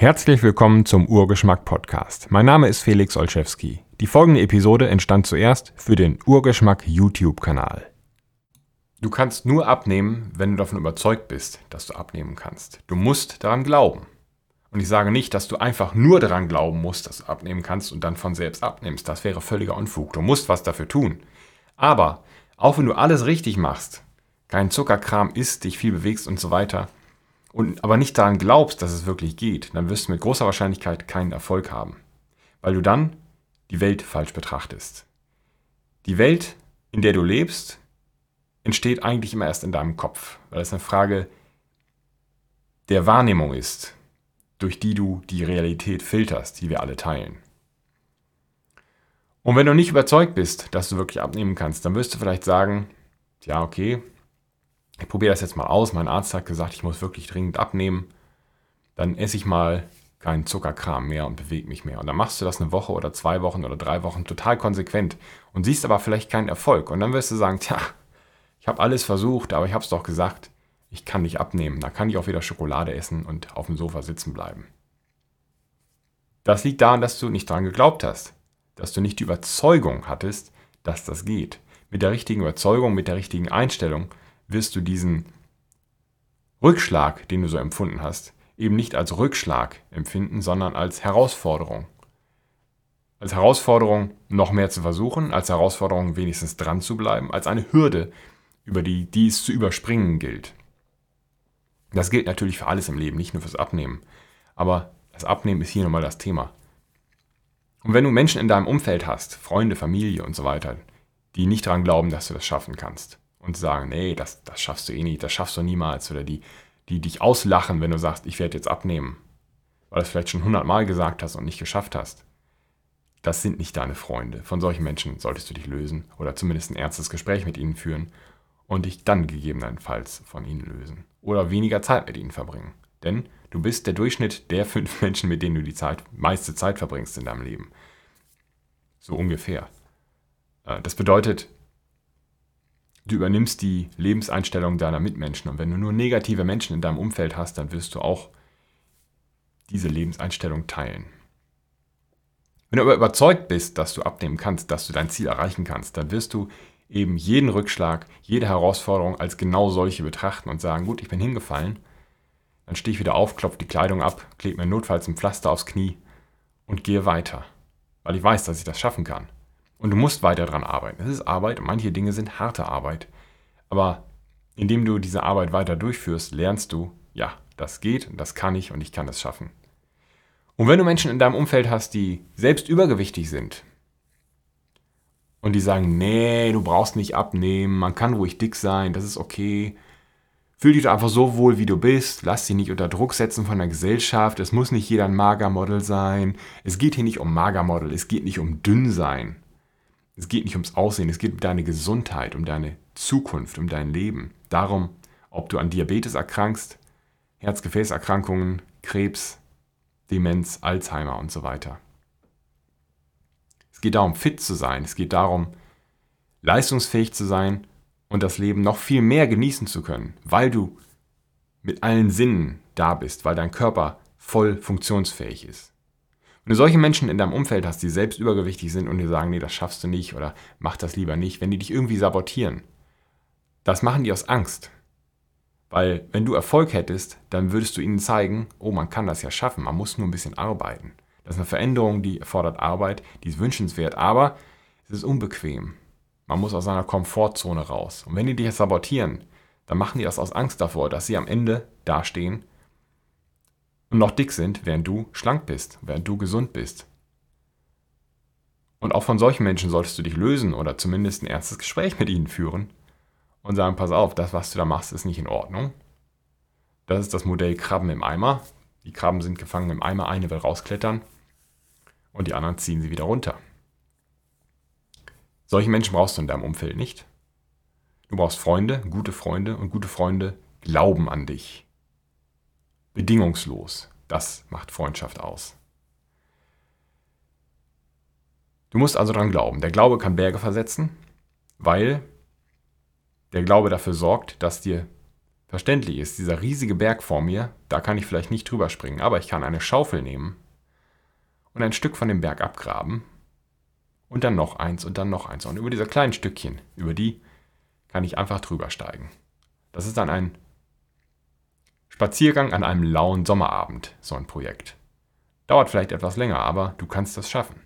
Herzlich willkommen zum Urgeschmack Podcast. Mein Name ist Felix Olszewski. Die folgende Episode entstand zuerst für den Urgeschmack YouTube-Kanal. Du kannst nur abnehmen, wenn du davon überzeugt bist, dass du abnehmen kannst. Du musst daran glauben. Und ich sage nicht, dass du einfach nur daran glauben musst, dass du abnehmen kannst und dann von selbst abnimmst. Das wäre völliger Unfug. Du musst was dafür tun. Aber auch wenn du alles richtig machst, keinen Zuckerkram isst, dich viel bewegst und so weiter, und aber nicht daran glaubst, dass es wirklich geht, dann wirst du mit großer Wahrscheinlichkeit keinen Erfolg haben. Weil du dann die Welt falsch betrachtest. Die Welt, in der du lebst, entsteht eigentlich immer erst in deinem Kopf, weil es eine Frage der Wahrnehmung ist, durch die du die Realität filterst, die wir alle teilen. Und wenn du nicht überzeugt bist, dass du wirklich abnehmen kannst, dann wirst du vielleicht sagen, ja, okay, ich probiere das jetzt mal aus. Mein Arzt hat gesagt, ich muss wirklich dringend abnehmen. Dann esse ich mal keinen Zuckerkram mehr und bewege mich mehr. Und dann machst du das eine Woche oder zwei Wochen oder drei Wochen total konsequent und siehst aber vielleicht keinen Erfolg. Und dann wirst du sagen, tja, ich habe alles versucht, aber ich habe es doch gesagt, ich kann nicht abnehmen. Da kann ich auch wieder Schokolade essen und auf dem Sofa sitzen bleiben. Das liegt daran, dass du nicht daran geglaubt hast, dass du nicht die Überzeugung hattest, dass das geht. Mit der richtigen Überzeugung, mit der richtigen Einstellung wirst du diesen Rückschlag, den du so empfunden hast, eben nicht als Rückschlag empfinden, sondern als Herausforderung. Als Herausforderung noch mehr zu versuchen, als Herausforderung wenigstens dran zu bleiben, als eine Hürde, über die, die es zu überspringen gilt. Das gilt natürlich für alles im Leben, nicht nur fürs Abnehmen. Aber das Abnehmen ist hier nochmal das Thema. Und wenn du Menschen in deinem Umfeld hast, Freunde, Familie und so weiter, die nicht daran glauben, dass du das schaffen kannst, und sagen, nee, das, das schaffst du eh nicht, das schaffst du niemals. Oder die, die dich auslachen, wenn du sagst, ich werde jetzt abnehmen. Weil du es vielleicht schon hundertmal gesagt hast und nicht geschafft hast. Das sind nicht deine Freunde. Von solchen Menschen solltest du dich lösen oder zumindest ein ernstes Gespräch mit ihnen führen und dich dann gegebenenfalls von ihnen lösen. Oder weniger Zeit mit ihnen verbringen. Denn du bist der Durchschnitt der fünf Menschen, mit denen du die Zeit, meiste Zeit verbringst in deinem Leben. So ungefähr. Äh, das bedeutet, du übernimmst die Lebenseinstellung deiner Mitmenschen. Und wenn du nur negative Menschen in deinem Umfeld hast, dann wirst du auch diese Lebenseinstellung teilen. Wenn du aber überzeugt bist, dass du abnehmen kannst, dass du dein Ziel erreichen kannst, dann wirst du eben jeden Rückschlag, jede Herausforderung als genau solche betrachten und sagen, gut, ich bin hingefallen, dann stehe ich wieder auf, klopfe die Kleidung ab, klebe mir notfalls ein Pflaster aufs Knie und gehe weiter, weil ich weiß, dass ich das schaffen kann. Und du musst weiter daran arbeiten. Es ist Arbeit und manche Dinge sind harte Arbeit. Aber indem du diese Arbeit weiter durchführst, lernst du, ja, das geht und das kann ich und ich kann es schaffen. Und wenn du Menschen in deinem Umfeld hast, die selbst übergewichtig sind und die sagen, nee, du brauchst nicht abnehmen, man kann ruhig dick sein, das ist okay. Fühl dich einfach so wohl, wie du bist. Lass dich nicht unter Druck setzen von der Gesellschaft. Es muss nicht jeder ein Magermodel sein. Es geht hier nicht um Magermodel. Es geht nicht um dünn sein. Es geht nicht ums Aussehen, es geht um deine Gesundheit, um deine Zukunft, um dein Leben. Darum, ob du an Diabetes erkrankst, Herzgefäßerkrankungen, Krebs, Demenz, Alzheimer und so weiter. Es geht darum, fit zu sein. Es geht darum, leistungsfähig zu sein und das Leben noch viel mehr genießen zu können, weil du mit allen Sinnen da bist, weil dein Körper voll funktionsfähig ist. Wenn du solche Menschen in deinem Umfeld hast, die selbst übergewichtig sind und dir sagen, nee, das schaffst du nicht oder mach das lieber nicht, wenn die dich irgendwie sabotieren, das machen die aus Angst. Weil wenn du Erfolg hättest, dann würdest du ihnen zeigen, oh, man kann das ja schaffen, man muss nur ein bisschen arbeiten. Das ist eine Veränderung, die erfordert Arbeit, die ist wünschenswert, aber es ist unbequem. Man muss aus seiner Komfortzone raus. Und wenn die dich sabotieren, dann machen die das aus Angst davor, dass sie am Ende dastehen und noch dick sind, während du schlank bist, während du gesund bist. Und auch von solchen Menschen solltest du dich lösen oder zumindest ein ernstes Gespräch mit ihnen führen und sagen, pass auf, das, was du da machst, ist nicht in Ordnung. Das ist das Modell Krabben im Eimer. Die Krabben sind gefangen im Eimer, eine will rausklettern und die anderen ziehen sie wieder runter. Solche Menschen brauchst du in deinem Umfeld nicht. Du brauchst Freunde, gute Freunde und gute Freunde glauben an dich. Bedingungslos. Das macht Freundschaft aus. Du musst also daran glauben. Der Glaube kann Berge versetzen, weil der Glaube dafür sorgt, dass dir verständlich ist, dieser riesige Berg vor mir, da kann ich vielleicht nicht drüber springen, aber ich kann eine Schaufel nehmen und ein Stück von dem Berg abgraben und dann noch eins und dann noch eins. Und über diese kleinen Stückchen, über die kann ich einfach drüber steigen. Das ist dann ein Spaziergang an einem lauen Sommerabend, so ein Projekt. Dauert vielleicht etwas länger, aber du kannst das schaffen.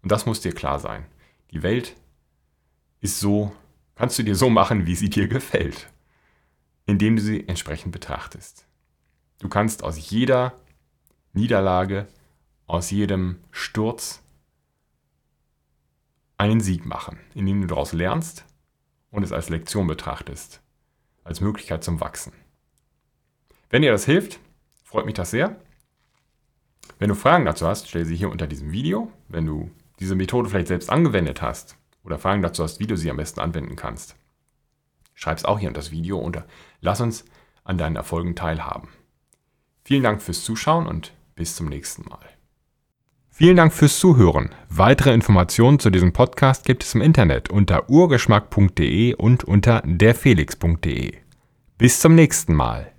Und das muss dir klar sein. Die Welt ist so, kannst du dir so machen, wie sie dir gefällt, indem du sie entsprechend betrachtest. Du kannst aus jeder Niederlage, aus jedem Sturz einen Sieg machen, indem du daraus lernst und es als Lektion betrachtest, als Möglichkeit zum Wachsen. Wenn dir das hilft, freut mich das sehr. Wenn du Fragen dazu hast, stell sie hier unter diesem Video. Wenn du diese Methode vielleicht selbst angewendet hast oder Fragen dazu hast, wie du sie am besten anwenden kannst, schreib es auch hier unter das Video und lass uns an deinen Erfolgen teilhaben. Vielen Dank fürs Zuschauen und bis zum nächsten Mal. Vielen Dank fürs Zuhören. Weitere Informationen zu diesem Podcast gibt es im Internet unter urgeschmack.de und unter derfelix.de. Bis zum nächsten Mal.